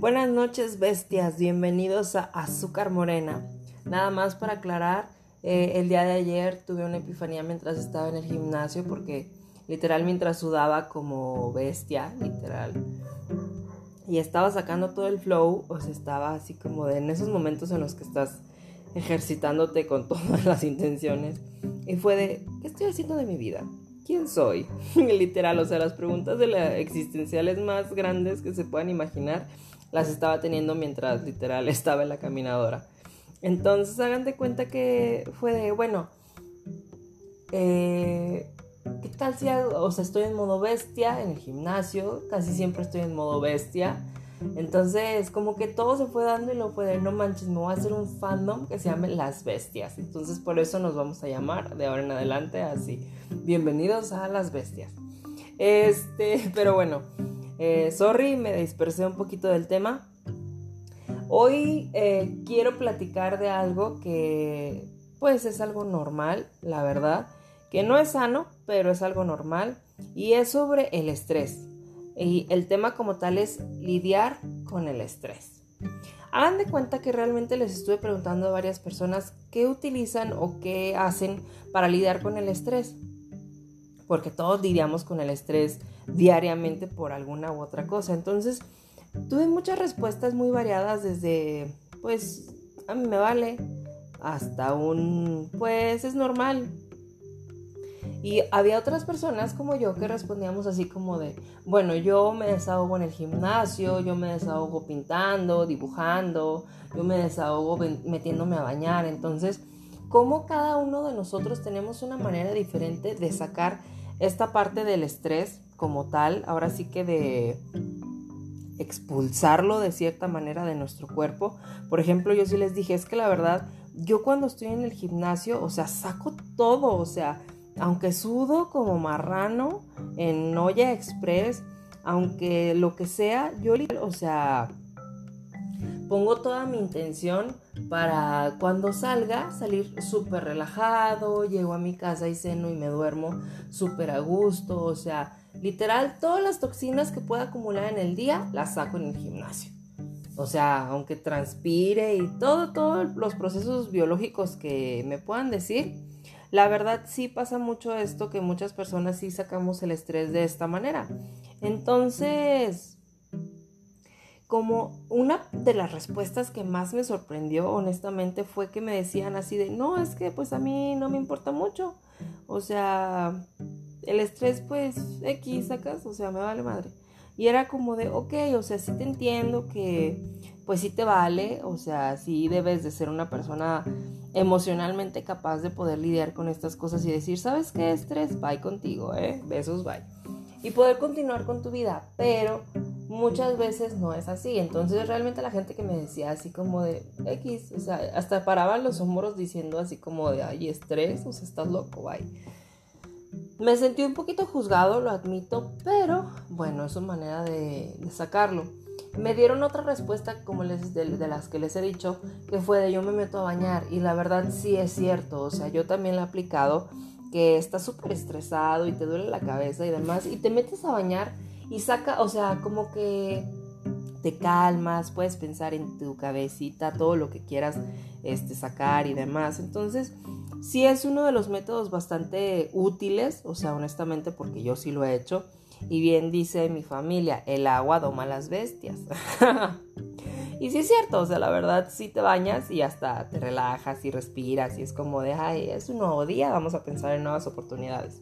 Buenas noches bestias, bienvenidos a Azúcar Morena. Nada más para aclarar, eh, el día de ayer tuve una epifanía mientras estaba en el gimnasio porque literal mientras sudaba como bestia, literal. Y estaba sacando todo el flow, o sea, estaba así como de en esos momentos en los que estás ejercitándote con todas las intenciones. Y fue de, ¿qué estoy haciendo de mi vida? ¿Quién soy? literal, o sea, las preguntas de la existenciales más grandes que se puedan imaginar las estaba teniendo mientras literal estaba en la caminadora. Entonces hagan de cuenta que fue de, bueno, eh, ¿qué tal si o sea, estoy en modo bestia en el gimnasio, casi siempre estoy en modo bestia. Entonces, como que todo se fue dando y lo fue de, no manches, me voy a hacer un fandom que se llame Las Bestias. Entonces, por eso nos vamos a llamar de ahora en adelante así. Bienvenidos a Las Bestias. Este, pero bueno, eh, sorry, me dispersé un poquito del tema. Hoy eh, quiero platicar de algo que pues es algo normal, la verdad, que no es sano, pero es algo normal y es sobre el estrés. Y el tema como tal es lidiar con el estrés. Hagan de cuenta que realmente les estuve preguntando a varias personas qué utilizan o qué hacen para lidiar con el estrés porque todos lidiamos con el estrés diariamente por alguna u otra cosa. Entonces, tuve muchas respuestas muy variadas desde, pues, a mí me vale, hasta un, pues, es normal. Y había otras personas como yo que respondíamos así como de, bueno, yo me desahogo en el gimnasio, yo me desahogo pintando, dibujando, yo me desahogo metiéndome a bañar. Entonces, como cada uno de nosotros tenemos una manera diferente de sacar esta parte del estrés como tal, ahora sí que de expulsarlo de cierta manera de nuestro cuerpo. Por ejemplo, yo sí les dije, es que la verdad, yo cuando estoy en el gimnasio, o sea, saco todo, o sea, aunque sudo como marrano en olla express, aunque lo que sea, yo, o sea, pongo toda mi intención para cuando salga salir súper relajado, llego a mi casa y ceno y me duermo súper a gusto, o sea, literal todas las toxinas que pueda acumular en el día las saco en el gimnasio. O sea, aunque transpire y todo, todos los procesos biológicos que me puedan decir, la verdad sí pasa mucho esto que muchas personas sí sacamos el estrés de esta manera. Entonces, como una de las respuestas que más me sorprendió honestamente fue que me decían así de, no, es que pues a mí no me importa mucho. O sea, el estrés pues X sacas, o sea, me vale madre. Y era como de, ok, o sea, sí te entiendo que pues sí te vale, o sea, sí debes de ser una persona emocionalmente capaz de poder lidiar con estas cosas y decir, ¿sabes qué? Estrés, bye contigo, ¿eh? Besos, bye. Y poder continuar con tu vida, pero muchas veces no es así. Entonces realmente la gente que me decía así como de X, o sea, hasta paraban los hombros diciendo así como de, ay, estrés, o sea, estás loco, bye. Me sentí un poquito juzgado, lo admito, pero bueno, es una manera de, sacarlo. Me dieron otra respuesta como les, de, de, las que les he dicho, que fue de yo me meto a bañar y la verdad sí es cierto, o sea, yo también lo he aplicado, que estás súper estresado y te duele la cabeza y demás, y te metes a bañar y saca, o sea, como que te calmas, puedes pensar en tu cabecita todo lo que quieras este, sacar y demás. Entonces, sí es uno de los métodos bastante útiles, o sea, honestamente, porque yo sí lo he hecho. Y bien dice mi familia, el agua doma las bestias. y sí es cierto, o sea, la verdad, sí te bañas y hasta te relajas y respiras y es como de, ay, es un nuevo día, vamos a pensar en nuevas oportunidades.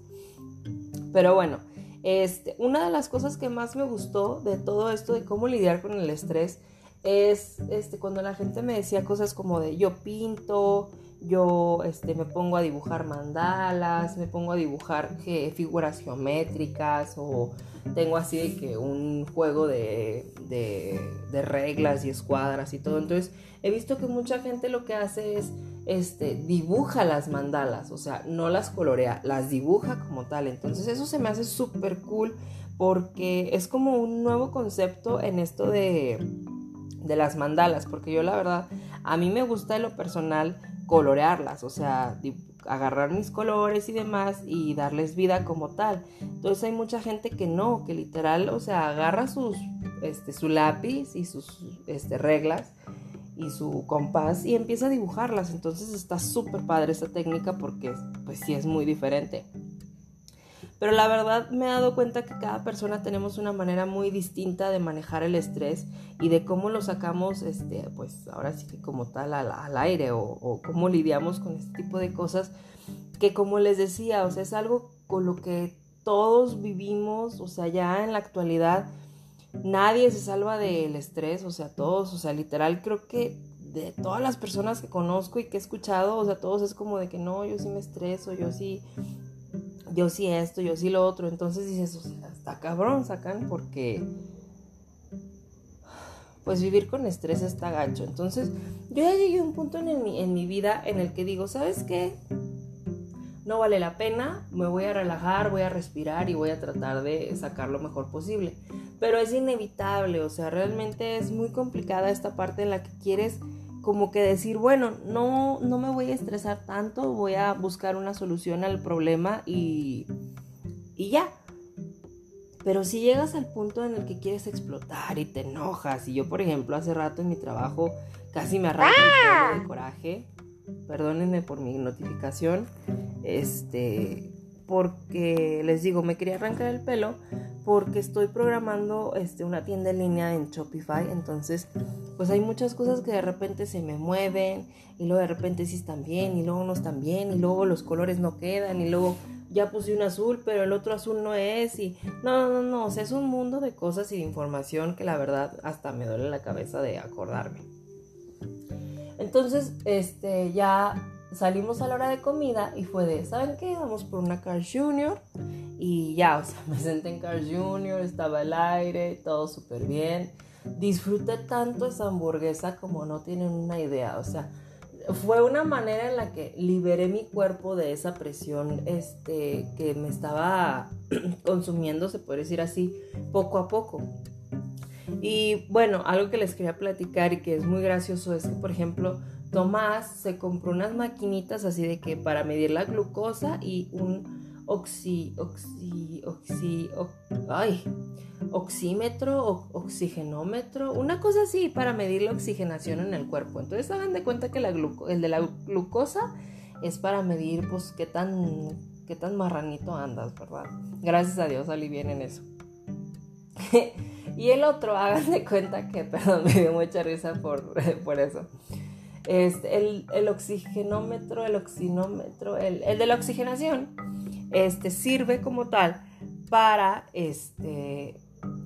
Pero bueno, este, una de las cosas que más me gustó de todo esto de cómo lidiar con el estrés es este, cuando la gente me decía cosas como de yo pinto, yo este, me pongo a dibujar mandalas, me pongo a dibujar figuras geométricas o tengo así de que un juego de, de, reglas y escuadras y todo. Entonces he visto que mucha gente lo que hace es este, dibuja las mandalas, o sea, no las colorea, las dibuja como tal. Entonces eso se me hace súper cool porque es como un nuevo concepto en esto de, de las mandalas, porque yo la verdad, a mí me gusta de lo personal colorearlas, o sea, agarrar mis colores y demás y darles vida como tal. Entonces hay mucha gente que no, que literal, o sea, agarra sus este, su lápiz y sus este, reglas y su compás y empieza a dibujarlas. Entonces está súper padre esa técnica porque pues sí es muy diferente. Pero la verdad me he dado cuenta que cada persona tenemos una manera muy distinta de manejar el estrés y de cómo lo sacamos, este, pues ahora sí que como tal al, aire o, o, cómo lidiamos con este tipo de cosas que como les decía, o sea, es algo con lo que todos vivimos, o sea, ya en la actualidad nadie se salva del estrés, o sea, todos, o sea, literal creo que de todas las personas que conozco y que he escuchado, o sea, todos es como de que no, yo sí me estreso, yo sí yo sí esto, yo sí lo otro. Entonces dices, o sea, está cabrón, sacan, porque pues vivir con estrés está gacho. Entonces yo ya llegué a un punto en, mi, en mi vida en el que digo, ¿sabes qué? No vale la pena, me voy a relajar, voy a respirar y voy a tratar de sacar lo mejor posible. Pero es inevitable, o sea, realmente es muy complicada esta parte en la que quieres como que decir, bueno, no, no me voy a estresar tanto, voy a buscar una solución al problema y, y ya. Pero si llegas al punto en el que quieres explotar y te enojas, y yo por ejemplo hace rato en mi trabajo casi me arranco el pelo de coraje, perdónenme por mi notificación, este, porque les digo, me quería arrancar el pelo porque estoy programando este, una tienda en línea en Shopify, entonces pues hay muchas cosas que de repente se me mueven y luego de repente sí están bien y luego no están bien y luego los colores no quedan y luego ya puse un azul pero el otro azul no es y no, no, no, o sea, es un mundo de cosas y de información que la verdad hasta me duele la cabeza de acordarme. Entonces, este, ya salimos a la hora de comida y fue de, ¿saben qué? Vamos por una Car Junior y ya, o sea, me senté en Car Junior, estaba el aire, todo súper bien. Disfruté tanto esa hamburguesa como no tienen una idea, o sea, fue una manera en la que liberé mi cuerpo de esa presión este, que me estaba consumiendo, se puede decir así, poco a poco. Y bueno, algo que les quería platicar y que es muy gracioso es que, por ejemplo, Tomás se compró unas maquinitas así de que para medir la glucosa y un ay, oxímetro, o, oxigenómetro, una cosa así para medir la oxigenación en el cuerpo. Entonces hagan de cuenta que la el de la glucosa es para medir pues qué tan, qué tan marranito andas, ¿verdad? Gracias a Dios salí en eso. y el otro, hagan de cuenta que, perdón, me dio mucha risa por, por eso. El, el, oxigenómetro, el oxinómetro, el, el, de la oxigenación, este, sirve como tal para, este,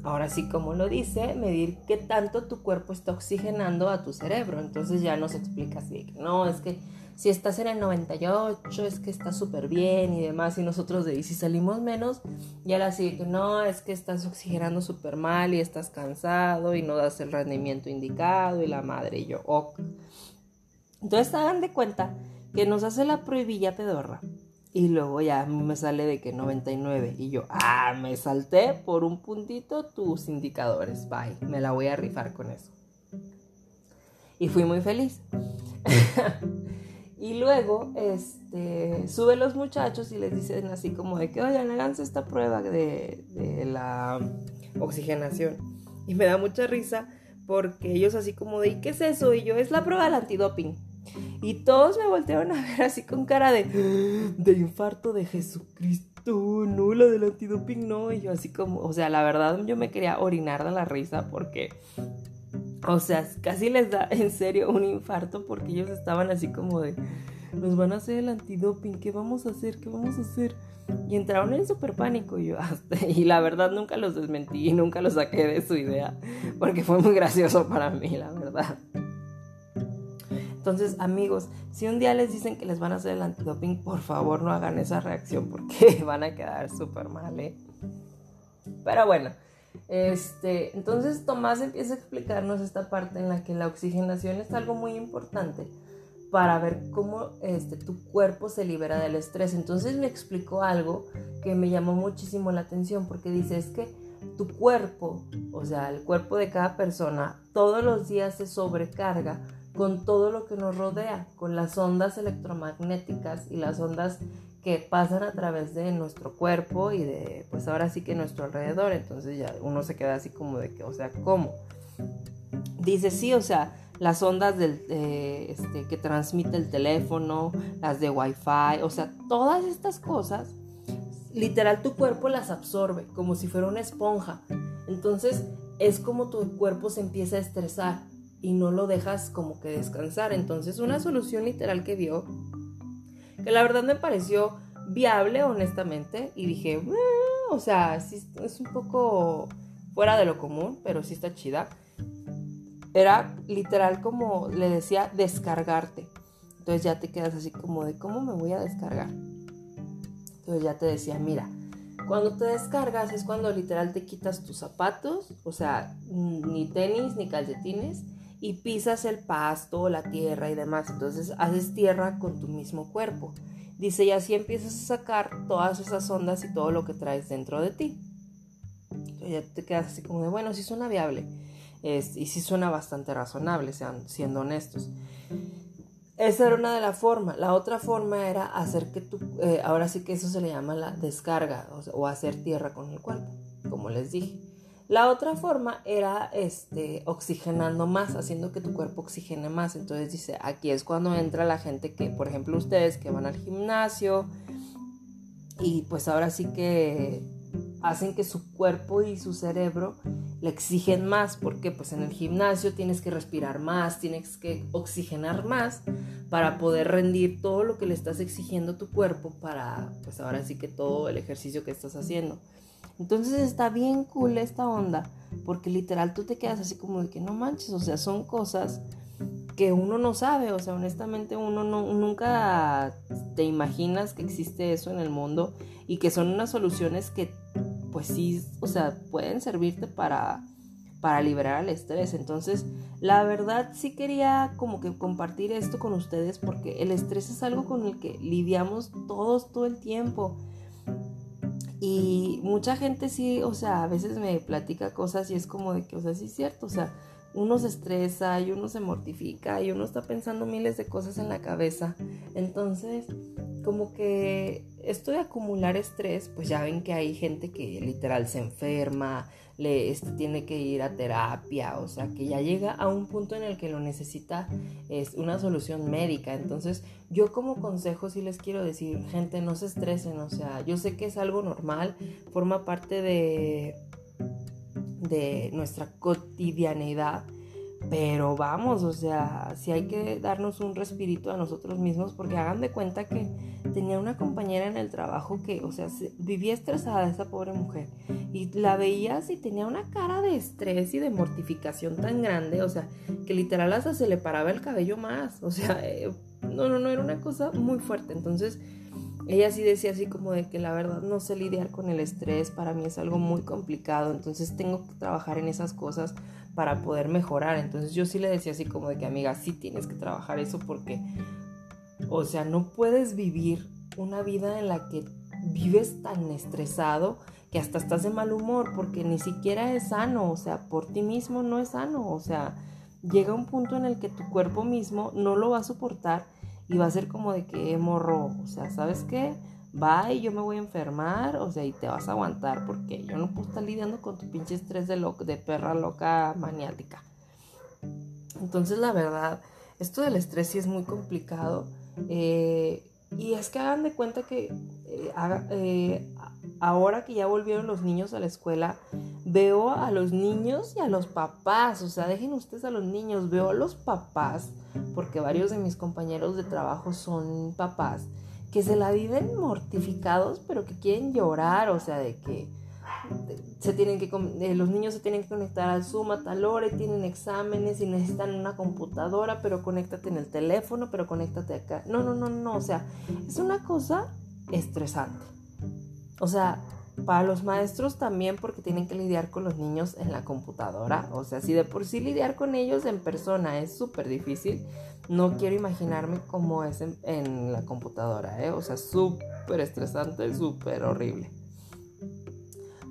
ahora sí como lo dice, medir qué tanto tu cuerpo está oxigenando a tu cerebro. Entonces ya nos explica así, que no, es que si estás en el 98 es que está súper bien y demás, y nosotros de ahí si salimos menos, ya la sigue que no, es que estás oxigenando súper mal y estás cansado y no das el rendimiento indicado y la madre y yo, ok. Entonces hagan de cuenta que nos hace la prohibilla pedorra. Y luego ya me sale de que 99. Y yo, ah, me salté por un puntito tus indicadores. Bye, me la voy a rifar con eso. Y fui muy feliz. y luego, este, suben los muchachos y les dicen así como de que, oigan, háganse esta prueba de, la oxigenación. Y me da mucha risa porque ellos así como de, ¿y qué es eso? Y yo, es la prueba del antidoping. Y todos me voltearon a ver así con cara de, de infarto de Jesucristo, no, la del antidoping, no. Y yo así como, o sea, la verdad yo me quería orinar de la risa porque, o sea, casi les da en serio un infarto porque ellos estaban así como de, nos van a hacer el antidoping, ¿qué vamos a hacer? ¿Qué vamos a hacer? Y entraron en súper pánico y yo, y la verdad nunca los desmentí y nunca los saqué de su idea porque fue muy gracioso para mí, la verdad. Entonces, amigos, si un día les dicen que les van a hacer el antidoping, por favor no hagan esa reacción porque van a quedar súper mal, ¿eh? Pero bueno, este, entonces Tomás empieza a explicarnos esta parte en la que la oxigenación es algo muy importante para ver cómo este, tu cuerpo se libera del estrés. Entonces me explicó algo que me llamó muchísimo la atención porque dice es que tu cuerpo, o sea, el cuerpo de cada persona, todos los días se sobrecarga con todo lo que nos rodea, con las ondas electromagnéticas y las ondas que pasan a través de nuestro cuerpo y de, pues ahora sí que nuestro alrededor. Entonces ya uno se queda así como de que, o sea, ¿cómo? Dice, sí, o sea, las ondas del, este, que transmite el teléfono, las de Wi-Fi, o sea, todas estas cosas, literal tu cuerpo las absorbe como si fuera una esponja. Entonces es como tu cuerpo se empieza a estresar y no lo dejas como que descansar. Entonces una solución literal que vio, que la verdad me pareció viable honestamente y dije, o sea, es un poco fuera de lo común, pero sí está chida. Era literal como le decía, descargarte. Entonces ya te quedas así como de, ¿cómo me voy a descargar? Entonces ya te decía, mira, cuando te descargas es cuando literal te quitas tus zapatos, o sea, ni tenis ni calcetines, y pisas el pasto, la tierra y demás. Entonces haces tierra con tu mismo cuerpo. Dice, y así empiezas a sacar todas esas ondas y todo lo que traes dentro de ti. Entonces ya te quedas así como de, bueno, sí suena viable. y sí suena bastante razonable, sean, siendo honestos. Esa era una de las formas. La otra forma era hacer que tú, eh, ahora sí que eso se le llama la descarga o hacer tierra con el cuerpo, como les dije. La otra forma era este, oxigenando más, haciendo que tu cuerpo oxigene más. Entonces dice, aquí es cuando entra la gente que, por ejemplo, ustedes que van al gimnasio y pues ahora sí que hacen que su cuerpo y su cerebro le exigen más, porque pues en el gimnasio tienes que respirar más, tienes que oxigenar más para poder rendir todo lo que le estás exigiendo a tu cuerpo para pues ahora sí que todo el ejercicio que estás haciendo. Entonces está bien cool esta onda, porque literal tú te quedas así como de que no manches, o sea, son cosas que uno no sabe, o sea, honestamente uno no, nunca te imaginas que existe eso en el mundo y que son unas soluciones que pues sí, o sea, pueden servirte para, para liberar el estrés. Entonces, la verdad sí quería como que compartir esto con ustedes porque el estrés es algo con el que lidiamos todos todo el tiempo. Y mucha gente sí, o sea, a veces me platica cosas y es como de que, o sea, sí es cierto, o sea, uno se estresa y uno se mortifica y uno está pensando miles de cosas en la cabeza. Entonces, como que esto de acumular estrés, pues ya ven que hay gente que literal se enferma, le este, tiene que ir a terapia, o sea, que ya llega a un punto en el que lo necesita es una solución médica. Entonces, yo como consejo sí les quiero decir, gente, no se estresen, o sea, yo sé que es algo normal, forma parte de de nuestra cotidianidad pero vamos, o sea, si hay que darnos un respirito a nosotros mismos porque hagan de cuenta que tenía una compañera en el trabajo que, o sea, vivía estresada esa pobre mujer y la veías y tenía una cara de estrés y de mortificación tan grande, o sea, que literal hasta se le paraba el cabello más, o sea, eh, no, no, no, era una cosa muy fuerte, entonces ella sí decía así como de que la verdad no sé lidiar con el estrés, para mí es algo muy complicado, entonces tengo que trabajar en esas cosas para poder mejorar. Entonces yo sí le decía así como de que amiga, sí tienes que trabajar eso porque, o sea, no puedes vivir una vida en la que vives tan estresado que hasta estás de mal humor porque ni siquiera es sano, o sea, por ti mismo no es sano, o sea, llega un punto en el que tu cuerpo mismo no lo va a soportar y va a ser como de que morro, o sea, ¿sabes qué? Y yo me voy a enfermar, o sea, y te vas a aguantar porque yo no puedo estar lidiando con tu pinche estrés de, de perra loca maniática. Entonces, la verdad, esto del estrés sí es muy complicado. Eh, y es que hagan de cuenta que eh, eh, ahora que ya volvieron los niños a la escuela, veo a los niños y a los papás, o sea, dejen ustedes a los niños, veo a los papás, porque varios de mis compañeros de trabajo son papás, que se la viven mortificados, pero que quieren llorar, o sea, de que se tienen que eh, los niños se tienen que conectar al Zoom a tal hora y tienen exámenes y necesitan una computadora, pero conéctate en el teléfono, pero conéctate acá. No, no, no, no, o sea, es una cosa estresante. O sea, para los maestros también porque tienen que lidiar con los niños en la computadora. O sea, si de por sí lidiar con ellos en persona es súper difícil, no quiero imaginarme cómo es en, la computadora, ¿eh? O sea, súper estresante, súper horrible.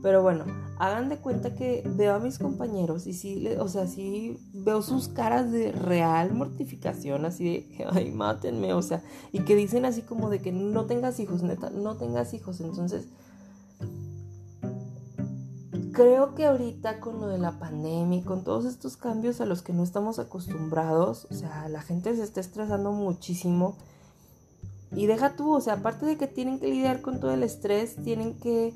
Pero bueno, hagan de cuenta que veo a mis compañeros y sí, o sea, sí veo sus caras de real mortificación, así de, ay, mátenme, o sea, y que dicen así como de que no tengas hijos, neta, no tengas hijos. Entonces, creo que ahorita con lo de la pandemia y con todos estos cambios a los que no estamos acostumbrados, o sea, la gente se está estresando muchísimo. Y deja tú, o sea, aparte de que tienen que lidiar con todo el estrés, tienen que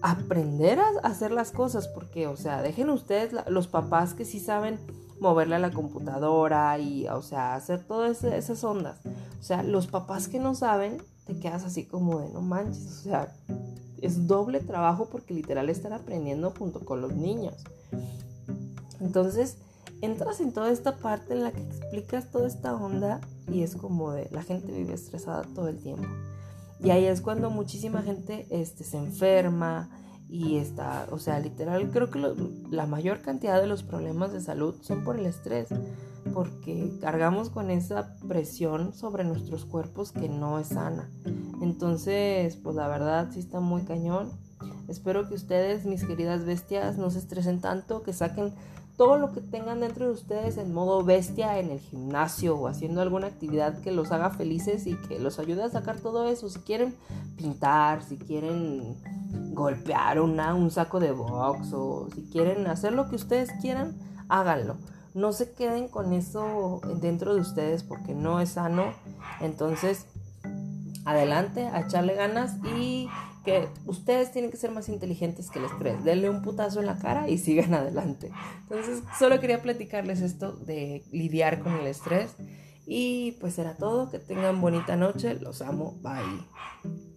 aprender a hacer las cosas, porque, o sea, dejen ustedes los papás que sí saben moverle a la computadora y, o sea, hacer todas esas ondas. O sea, los papás que no saben, te quedas así como de no manches, o sea, es doble trabajo porque literal están aprendiendo junto con los niños. Entonces, entras en toda esta parte en la que explicas toda esta onda y es como de la gente vive estresada todo el tiempo. Y ahí es cuando muchísima gente este, se enferma y está, o sea, literal, creo que la mayor cantidad de los problemas de salud son por el estrés, porque cargamos con esa presión sobre nuestros cuerpos que no es sana. Entonces, pues la verdad sí está muy cañón. Espero que ustedes, mis queridas bestias, no se estresen tanto, que saquen todo lo que tengan dentro de ustedes en modo bestia en el gimnasio o haciendo alguna actividad que los haga felices y que los ayude a sacar todo eso. Si quieren pintar, si quieren golpear una, un saco de box o si quieren hacer lo que ustedes quieran, háganlo. No se queden con eso dentro de ustedes porque no es sano. Entonces, adelante, a echarle ganas y que ustedes tienen que ser más inteligentes que el estrés. Denle un putazo en la cara y sigan adelante. Entonces, solo quería platicarles esto de lidiar con el estrés. Y pues era todo. Que tengan bonita noche. Los amo. Bye.